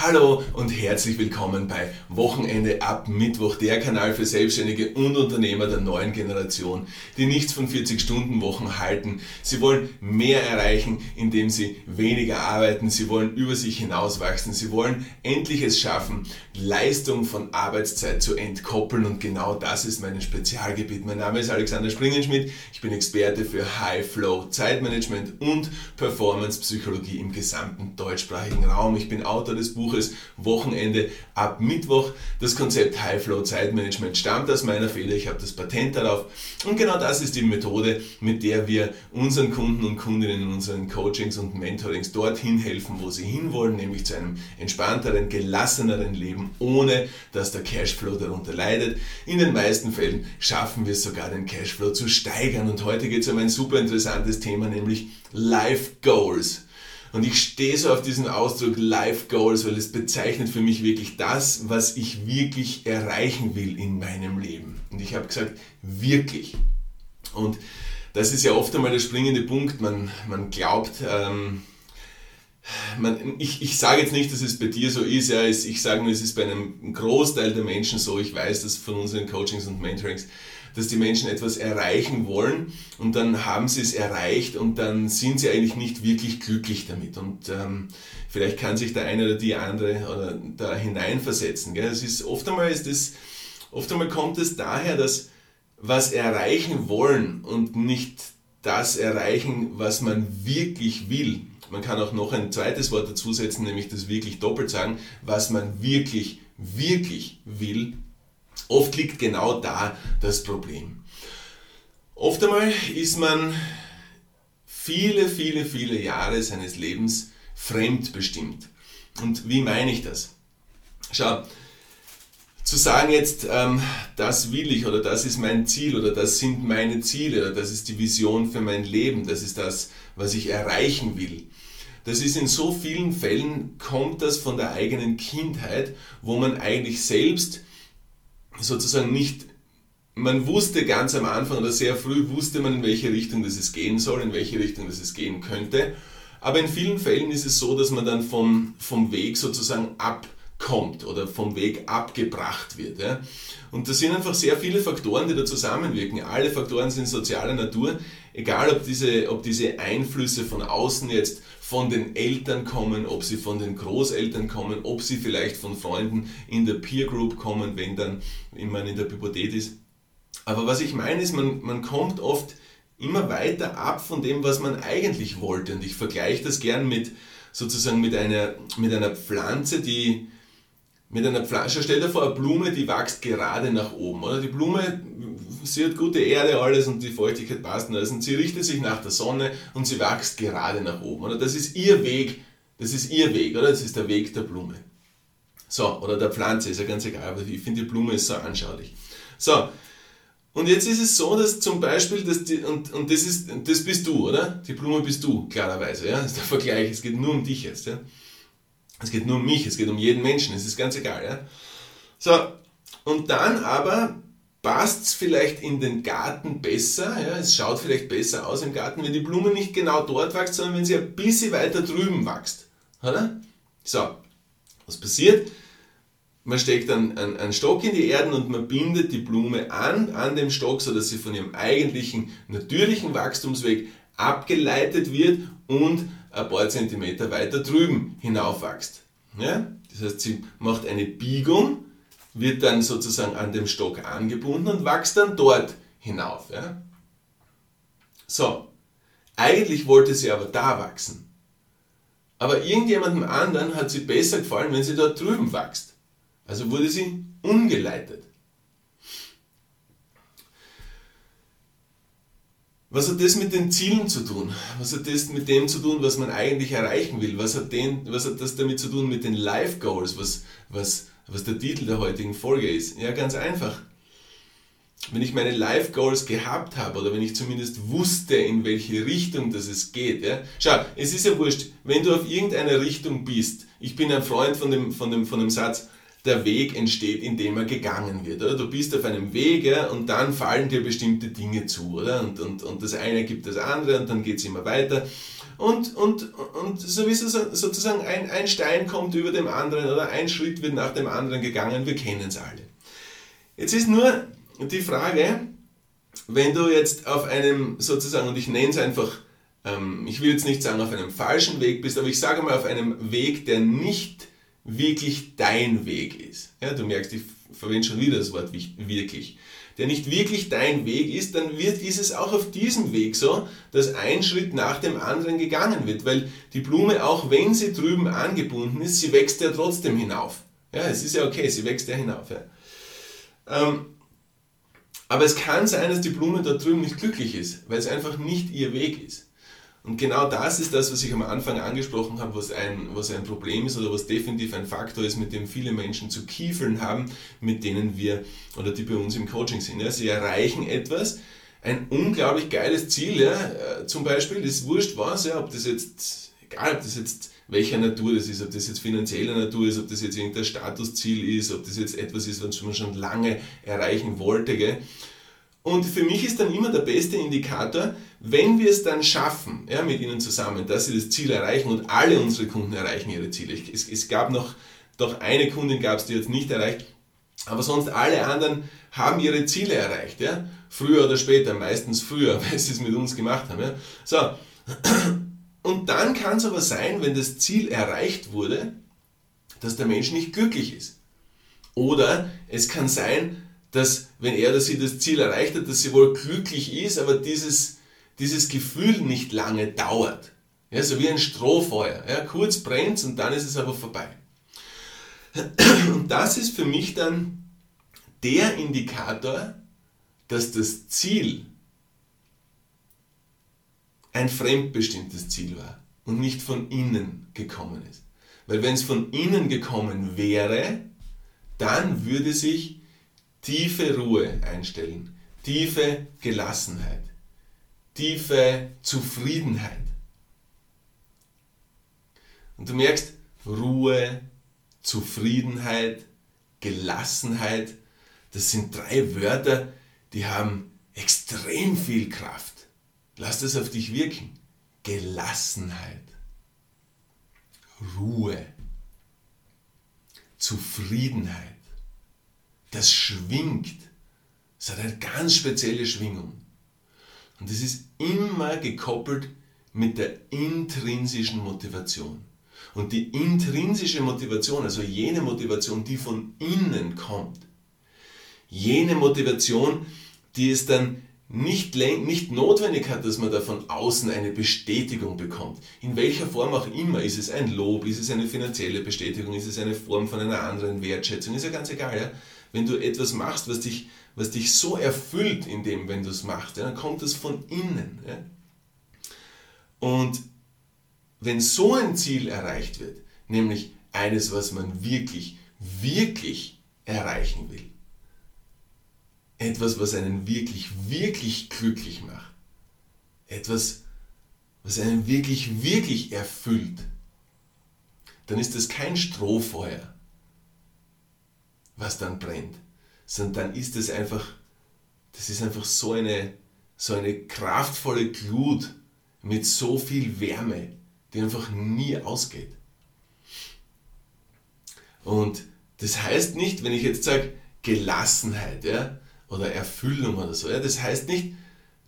Hallo und herzlich willkommen bei Wochenende ab Mittwoch, der Kanal für Selbstständige und Unternehmer der neuen Generation, die nichts von 40-Stunden-Wochen halten. Sie wollen mehr erreichen, indem sie weniger arbeiten. Sie wollen über sich hinauswachsen. Sie wollen endlich es schaffen, Leistung von Arbeitszeit zu entkoppeln und genau das ist mein Spezialgebiet. Mein Name ist Alexander Springenschmidt. Ich bin Experte für High Flow, Zeitmanagement und Performance Psychologie im gesamten deutschsprachigen Raum. Ich bin Autor des Buches Buches Wochenende ab Mittwoch. Das Konzept High Flow Zeitmanagement stammt aus meiner Feder. Ich habe das Patent darauf. Und genau das ist die Methode, mit der wir unseren Kunden und Kundinnen in unseren Coachings und Mentorings dorthin helfen, wo sie hinwollen, nämlich zu einem entspannteren, gelasseneren Leben, ohne dass der Cashflow darunter leidet. In den meisten Fällen schaffen wir es sogar, den Cashflow zu steigern. Und heute geht es um ein super interessantes Thema, nämlich Life Goals. Und ich stehe so auf diesen Ausdruck Life Goals, weil es bezeichnet für mich wirklich das, was ich wirklich erreichen will in meinem Leben. Und ich habe gesagt, wirklich. Und das ist ja oft einmal der springende Punkt. Man, man glaubt, ähm, man, ich, ich sage jetzt nicht, dass es bei dir so ist, ja, ich sage nur, es ist bei einem Großteil der Menschen so. Ich weiß das von unseren Coachings und Mentorings dass die Menschen etwas erreichen wollen und dann haben sie es erreicht und dann sind sie eigentlich nicht wirklich glücklich damit. Und ähm, vielleicht kann sich der eine oder die andere oder da hineinversetzen. Gell? Es ist, oft, einmal ist das, oft einmal kommt es daher, dass was erreichen wollen und nicht das erreichen, was man wirklich will. Man kann auch noch ein zweites Wort dazusetzen, nämlich das wirklich doppelt sagen, was man wirklich, wirklich will, Oft liegt genau da das Problem. Oft einmal ist man viele, viele, viele Jahre seines Lebens fremdbestimmt. Und wie meine ich das? Schau, zu sagen jetzt, ähm, das will ich oder das ist mein Ziel oder das sind meine Ziele oder das ist die Vision für mein Leben, das ist das, was ich erreichen will. Das ist in so vielen Fällen, kommt das von der eigenen Kindheit, wo man eigentlich selbst sozusagen nicht, man wusste ganz am Anfang oder sehr früh wusste man, in welche Richtung das es gehen soll, in welche Richtung das es gehen könnte. Aber in vielen Fällen ist es so, dass man dann vom, vom Weg sozusagen abkommt oder vom Weg abgebracht wird. Ja. Und das sind einfach sehr viele Faktoren, die da zusammenwirken. Alle Faktoren sind sozialer Natur, egal ob diese, ob diese Einflüsse von außen jetzt von den Eltern kommen, ob sie von den Großeltern kommen, ob sie vielleicht von Freunden in der Peer Group kommen, wenn dann man in der Pubertät ist. Aber was ich meine ist, man, man kommt oft immer weiter ab von dem, was man eigentlich wollte. Und ich vergleiche das gern mit sozusagen mit einer, mit einer Pflanze, die mit einer Pflanze, stell dir vor, eine Blume, die wächst gerade nach oben. Oder? Die Blume, sie hat gute Erde, alles und die Feuchtigkeit passt und alles. Und sie richtet sich nach der Sonne und sie wächst gerade nach oben. Oder? Das ist ihr Weg, das ist ihr Weg, oder? Das ist der Weg der Blume. So, oder der Pflanze, ist ja ganz egal, aber ich finde die Blume ist so anschaulich. So, und jetzt ist es so, dass zum Beispiel, dass die, und, und das, ist, das bist du, oder? Die Blume bist du, klarerweise. Ja? Das ist der Vergleich, es geht nur um dich jetzt. Ja? Es geht nur um mich, es geht um jeden Menschen, es ist ganz egal. Ja? So, und dann aber passt es vielleicht in den Garten besser, ja? es schaut vielleicht besser aus im Garten, wenn die Blume nicht genau dort wächst, sondern wenn sie ein bisschen weiter drüben wächst. Oder? So, was passiert? Man steckt einen, einen, einen Stock in die Erden und man bindet die Blume an, an dem Stock, sodass sie von ihrem eigentlichen natürlichen Wachstumsweg abgeleitet wird und ein paar Zentimeter weiter drüben hinaufwächst. Ja? Das heißt, sie macht eine Biegung, wird dann sozusagen an dem Stock angebunden und wächst dann dort hinauf. Ja? So, eigentlich wollte sie aber da wachsen. Aber irgendjemandem anderen hat sie besser gefallen, wenn sie dort drüben wächst. Also wurde sie umgeleitet. Was hat das mit den Zielen zu tun? Was hat das mit dem zu tun, was man eigentlich erreichen will? Was hat, den, was hat das damit zu tun mit den Life Goals, was, was, was der Titel der heutigen Folge ist? Ja, ganz einfach. Wenn ich meine Life Goals gehabt habe oder wenn ich zumindest wusste, in welche Richtung das es geht. Ja? Schau, es ist ja wurscht, wenn du auf irgendeiner Richtung bist. Ich bin ein Freund von dem, von dem, von dem Satz, der Weg entsteht, indem er gegangen wird. Oder? Du bist auf einem Weg ja, und dann fallen dir bestimmte Dinge zu. Oder? Und, und, und das eine gibt das andere und dann geht es immer weiter. und, und, und sowieso sozusagen ein, ein Stein kommt über dem anderen oder ein Schritt wird nach dem anderen gegangen, wir kennen es alle. Jetzt ist nur die Frage, wenn du jetzt auf einem sozusagen, und ich nenne es einfach, ähm, ich will jetzt nicht sagen auf einem falschen Weg bist, aber ich sage mal auf einem Weg, der nicht wirklich dein Weg ist. Ja, du merkst, ich verwende schon wieder das Wort wirklich der nicht wirklich dein Weg ist, dann wird, ist es auch auf diesem Weg so, dass ein Schritt nach dem anderen gegangen wird, weil die Blume, auch wenn sie drüben angebunden ist, sie wächst ja trotzdem hinauf. Ja, es ist ja okay, sie wächst ja hinauf. Ja. Ähm, aber es kann sein, dass die Blume da drüben nicht glücklich ist, weil es einfach nicht ihr Weg ist. Und genau das ist das, was ich am Anfang angesprochen habe, was ein, was ein Problem ist oder was definitiv ein Faktor ist, mit dem viele Menschen zu kiefeln haben, mit denen wir oder die bei uns im Coaching sind. Ja, sie erreichen etwas, ein unglaublich geiles Ziel, ja, äh, zum Beispiel, das wurscht was, ja, ob das jetzt, egal ob das jetzt welcher Natur das ist, ob das jetzt finanzieller Natur ist, ob das jetzt irgendein Statusziel ist, ob das jetzt etwas ist, was man schon lange erreichen wollte. Gell? Und für mich ist dann immer der beste Indikator, wenn wir es dann schaffen, ja, mit ihnen zusammen, dass sie das Ziel erreichen und alle unsere Kunden erreichen ihre Ziele. Es, es gab noch, doch eine Kundin gab es, die jetzt nicht erreicht, aber sonst alle anderen haben ihre Ziele erreicht. Ja? Früher oder später, meistens früher, weil sie es mit uns gemacht haben. Ja? So. Und dann kann es aber sein, wenn das Ziel erreicht wurde, dass der Mensch nicht glücklich ist. Oder es kann sein, dass wenn er oder sie das Ziel erreicht hat, dass sie wohl glücklich ist, aber dieses, dieses Gefühl nicht lange dauert. Ja, so wie ein Strohfeuer. Ja, kurz brennt und dann ist es aber vorbei. Und das ist für mich dann der Indikator, dass das Ziel ein fremdbestimmtes Ziel war und nicht von innen gekommen ist. Weil wenn es von innen gekommen wäre, dann würde sich tiefe Ruhe einstellen, tiefe Gelassenheit, tiefe Zufriedenheit. Und du merkst, Ruhe, Zufriedenheit, Gelassenheit, das sind drei Wörter, die haben extrem viel Kraft. Lass das auf dich wirken. Gelassenheit, Ruhe, Zufriedenheit das schwingt. Es hat eine ganz spezielle Schwingung. Und das ist immer gekoppelt mit der intrinsischen Motivation. Und die intrinsische Motivation, also jene Motivation, die von innen kommt, jene Motivation, die es dann nicht, nicht notwendig hat, dass man da von außen eine Bestätigung bekommt. In welcher Form auch immer. Ist es ein Lob, ist es eine finanzielle Bestätigung, ist es eine Form von einer anderen Wertschätzung, ist ja ganz egal. Ja? Wenn du etwas machst, was dich, was dich so erfüllt in dem, wenn du es machst, ja, dann kommt das von innen. Ja. Und wenn so ein Ziel erreicht wird, nämlich eines, was man wirklich, wirklich erreichen will, etwas, was einen wirklich, wirklich glücklich macht, etwas, was einen wirklich, wirklich erfüllt, dann ist das kein Strohfeuer, was dann brennt, sondern dann ist es einfach, das ist einfach so eine, so eine kraftvolle Glut mit so viel Wärme, die einfach nie ausgeht. Und das heißt nicht, wenn ich jetzt sage Gelassenheit ja, oder Erfüllung oder so, ja, das heißt nicht,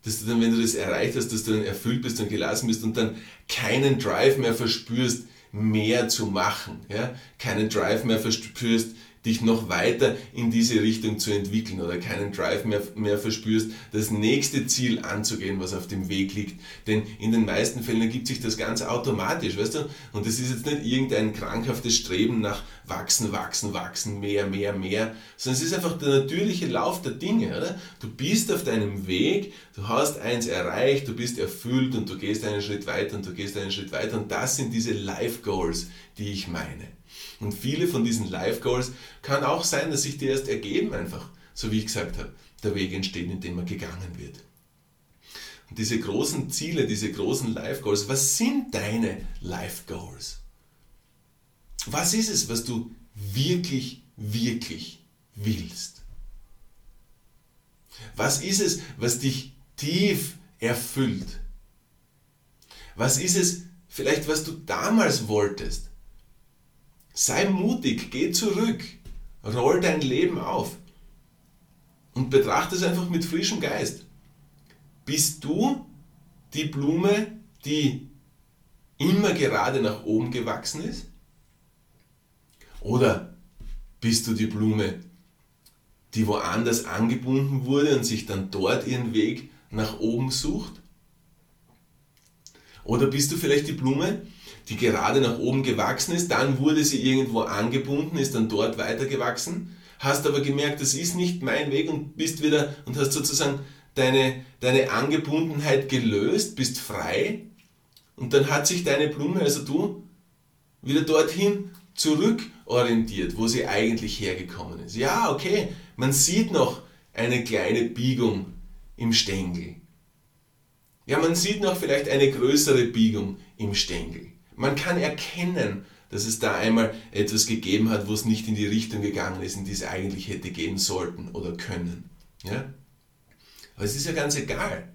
dass du dann, wenn du das erreicht hast, dass du dann erfüllt bist und gelassen bist und dann keinen Drive mehr verspürst, mehr zu machen, ja, keinen Drive mehr verspürst, dich noch weiter in diese Richtung zu entwickeln oder keinen Drive mehr, mehr verspürst, das nächste Ziel anzugehen, was auf dem Weg liegt. Denn in den meisten Fällen ergibt sich das ganz automatisch, weißt du? Und das ist jetzt nicht irgendein krankhaftes Streben nach wachsen, wachsen, wachsen, mehr, mehr, mehr, sondern es ist einfach der natürliche Lauf der Dinge, oder? Du bist auf deinem Weg, du hast eins erreicht, du bist erfüllt und du gehst einen Schritt weiter und du gehst einen Schritt weiter und das sind diese Life Goals, die ich meine. Und viele von diesen Life Goals kann auch sein, dass sich die erst ergeben einfach, so wie ich gesagt habe. Der Weg entsteht, indem er gegangen wird. Und diese großen Ziele, diese großen Life Goals, was sind deine Life Goals? Was ist es, was du wirklich, wirklich willst? Was ist es, was dich tief erfüllt? Was ist es vielleicht, was du damals wolltest? Sei mutig, geh zurück, roll dein Leben auf und betrachte es einfach mit frischem Geist. Bist du die Blume, die immer gerade nach oben gewachsen ist? Oder bist du die Blume, die woanders angebunden wurde und sich dann dort ihren Weg nach oben sucht? Oder bist du vielleicht die Blume, die gerade nach oben gewachsen ist, dann wurde sie irgendwo angebunden, ist dann dort weitergewachsen, hast aber gemerkt, das ist nicht mein Weg und bist wieder und hast sozusagen deine, deine Angebundenheit gelöst, bist frei und dann hat sich deine Blume, also du, wieder dorthin zurückorientiert, wo sie eigentlich hergekommen ist. Ja, okay, man sieht noch eine kleine Biegung im Stängel. Ja, man sieht noch vielleicht eine größere Biegung im Stängel. Man kann erkennen, dass es da einmal etwas gegeben hat, wo es nicht in die Richtung gegangen ist, in die es eigentlich hätte gehen sollten oder können. Ja? Aber es ist ja ganz egal.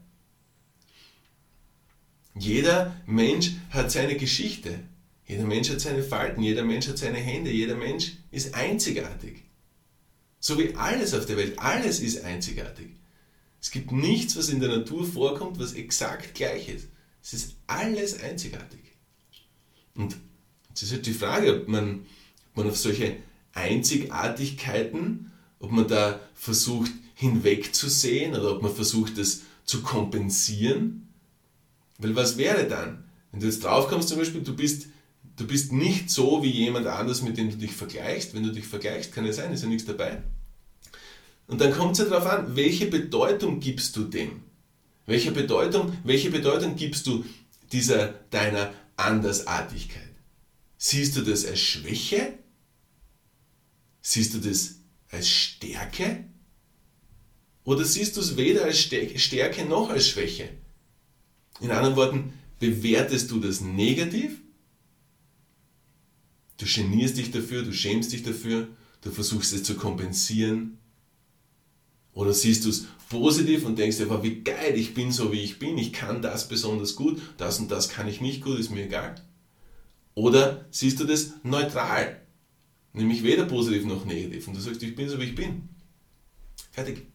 Jeder Mensch hat seine Geschichte. Jeder Mensch hat seine Falten, jeder Mensch hat seine Hände, jeder Mensch ist einzigartig. So wie alles auf der Welt, alles ist einzigartig. Es gibt nichts, was in der Natur vorkommt, was exakt gleich ist. Es ist alles einzigartig. Und es ist halt die Frage, ob man, ob man auf solche Einzigartigkeiten, ob man da versucht hinwegzusehen oder ob man versucht, das zu kompensieren. Weil was wäre dann? Wenn du jetzt draufkommst, zum Beispiel, du bist, du bist nicht so wie jemand anders, mit dem du dich vergleichst. Wenn du dich vergleichst, kann ja sein, ist ja nichts dabei. Und dann kommt es ja darauf an, welche Bedeutung gibst du dem? Welche Bedeutung, welche Bedeutung gibst du dieser deiner Andersartigkeit? Siehst du das als Schwäche? Siehst du das als Stärke? Oder siehst du es weder als Stärke noch als Schwäche? In anderen Worten, bewertest du das negativ? Du genierst dich dafür, du schämst dich dafür, du versuchst es zu kompensieren oder siehst du es positiv und denkst dir, wie geil, ich bin so wie ich bin, ich kann das besonders gut, das und das kann ich nicht gut, ist mir egal. Oder siehst du das neutral, nämlich weder positiv noch negativ und du sagst, ich bin so wie ich bin. Fertig.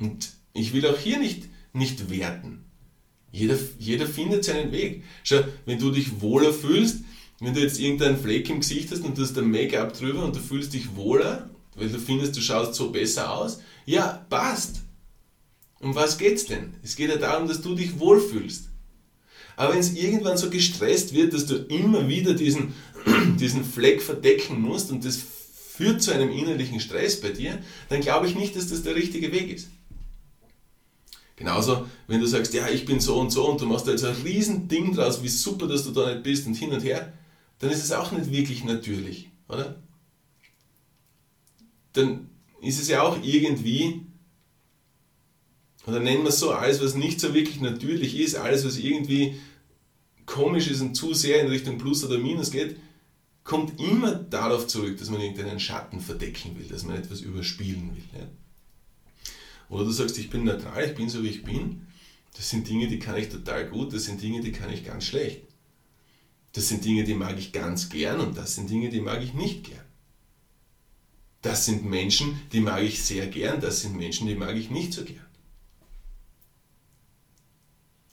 Und ich will auch hier nicht, nicht werten. Jeder, jeder findet seinen Weg. Schau, wenn du dich wohler fühlst, wenn du jetzt irgendeinen Fleck im Gesicht hast und du hast ein Make-up drüber und du fühlst dich wohler, weil du findest, du schaust so besser aus. Ja, passt. Um was geht's denn? Es geht ja darum, dass du dich wohlfühlst. Aber wenn es irgendwann so gestresst wird, dass du immer wieder diesen, diesen Fleck verdecken musst und das führt zu einem innerlichen Stress bei dir, dann glaube ich nicht, dass das der richtige Weg ist. Genauso, wenn du sagst, ja, ich bin so und so und du machst da jetzt ein riesen Ding draus, wie super, dass du da nicht bist und hin und her, dann ist es auch nicht wirklich natürlich, oder? Dann ist es ja auch irgendwie, oder nennen wir es so, alles, was nicht so wirklich natürlich ist, alles, was irgendwie komisch ist und zu sehr in Richtung Plus oder Minus geht, kommt immer darauf zurück, dass man irgendeinen Schatten verdecken will, dass man etwas überspielen will. Ja? Oder du sagst, ich bin neutral, ich bin so wie ich bin. Das sind Dinge, die kann ich total gut, das sind Dinge, die kann ich ganz schlecht. Das sind Dinge, die mag ich ganz gern und das sind Dinge, die mag ich nicht gern. Das sind Menschen, die mag ich sehr gern, das sind Menschen, die mag ich nicht so gern.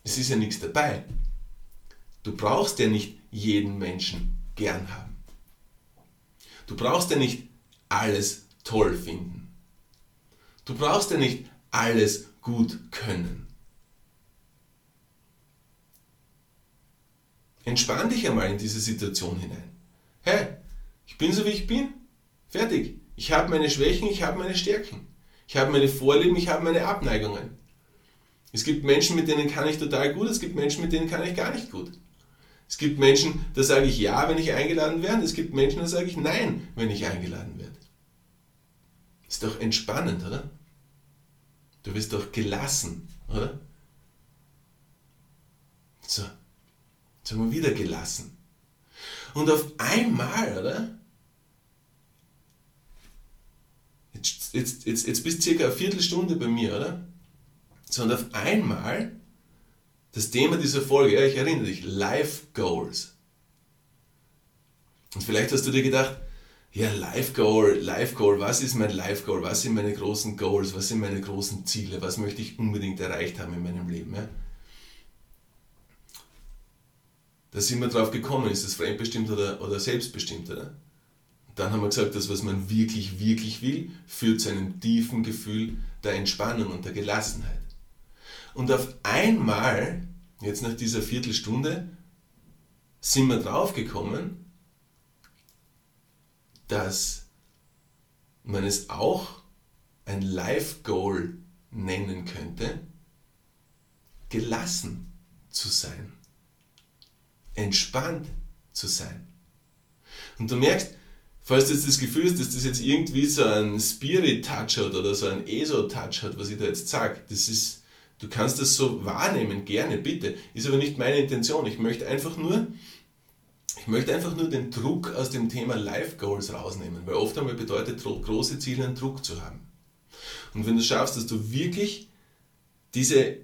Es ist ja nichts dabei. Du brauchst ja nicht jeden Menschen gern haben. Du brauchst ja nicht alles toll finden. Du brauchst ja nicht alles gut können. Entspann dich einmal in diese Situation hinein. Hey, ich bin so wie ich bin. Fertig. Ich habe meine Schwächen, ich habe meine Stärken. Ich habe meine Vorlieben, ich habe meine Abneigungen. Es gibt Menschen, mit denen kann ich total gut, es gibt Menschen, mit denen kann ich gar nicht gut. Es gibt Menschen, da sage ich ja, wenn ich eingeladen werde, es gibt Menschen, da sage ich nein, wenn ich eingeladen werde. Ist doch entspannend, oder? Du bist doch gelassen, oder? So, jetzt haben wir wieder gelassen. Und auf einmal, oder? Jetzt, jetzt, jetzt, bist du circa eine Viertelstunde bei mir, oder? So, und auf einmal Das Thema dieser Folge, ja, ich erinnere dich, Life Goals. Und vielleicht hast du dir gedacht, ja, Life Goal, Life Goal, was ist mein Life Goal? Was sind meine großen Goals? Was sind meine großen Ziele? Was möchte ich unbedingt erreicht haben in meinem Leben? Ja? Da sind wir drauf gekommen, ist das fremdbestimmt oder, oder selbstbestimmt, oder? Dann haben wir gesagt, das, was man wirklich, wirklich will, führt zu einem tiefen Gefühl der Entspannung und der Gelassenheit. Und auf einmal, jetzt nach dieser Viertelstunde, sind wir draufgekommen, dass man es auch ein Life Goal nennen könnte, gelassen zu sein, entspannt zu sein. Und du merkst, falls du jetzt das Gefühl hast, dass das jetzt irgendwie so ein Spirit-Touch hat oder so ein ESO-Touch hat, was ich da jetzt sage, das ist, du kannst das so wahrnehmen, gerne, bitte, ist aber nicht meine Intention. Ich möchte einfach nur ich möchte einfach nur den Druck aus dem Thema Life Goals rausnehmen, weil oft einmal bedeutet große Ziele einen Druck zu haben. Und wenn du schaffst, dass du wirklich diese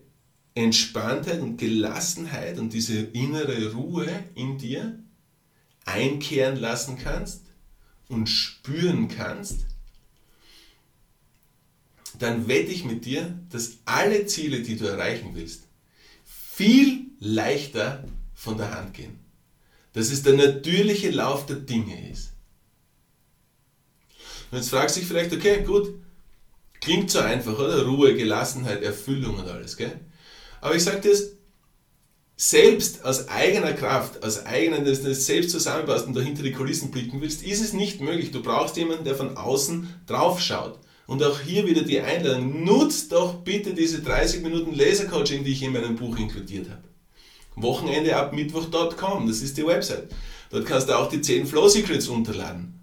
Entspanntheit und Gelassenheit und diese innere Ruhe in dir einkehren lassen kannst und spüren kannst, dann wette ich mit dir, dass alle Ziele, die du erreichen willst, viel leichter von der Hand gehen dass es der natürliche Lauf der Dinge ist. Und jetzt fragst du dich vielleicht, okay, gut, klingt so einfach, oder? Ruhe, Gelassenheit, Erfüllung und alles, gell? Aber ich sage dir selbst aus eigener Kraft, aus eigenen, dass du selbst zusammenbaust und dahinter die Kulissen blicken willst, ist es nicht möglich. Du brauchst jemanden, der von außen drauf schaut. Und auch hier wieder die Einladung, nutzt doch bitte diese 30 Minuten Lasercoaching, die ich in meinem Buch inkludiert habe. Wochenende ab Mittwoch.com, das ist die Website. Dort kannst du auch die 10 Flow Secrets runterladen.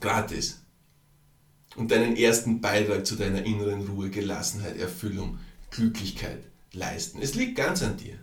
Gratis. Und deinen ersten Beitrag zu deiner inneren Ruhe, Gelassenheit, Erfüllung, Glücklichkeit leisten. Es liegt ganz an dir.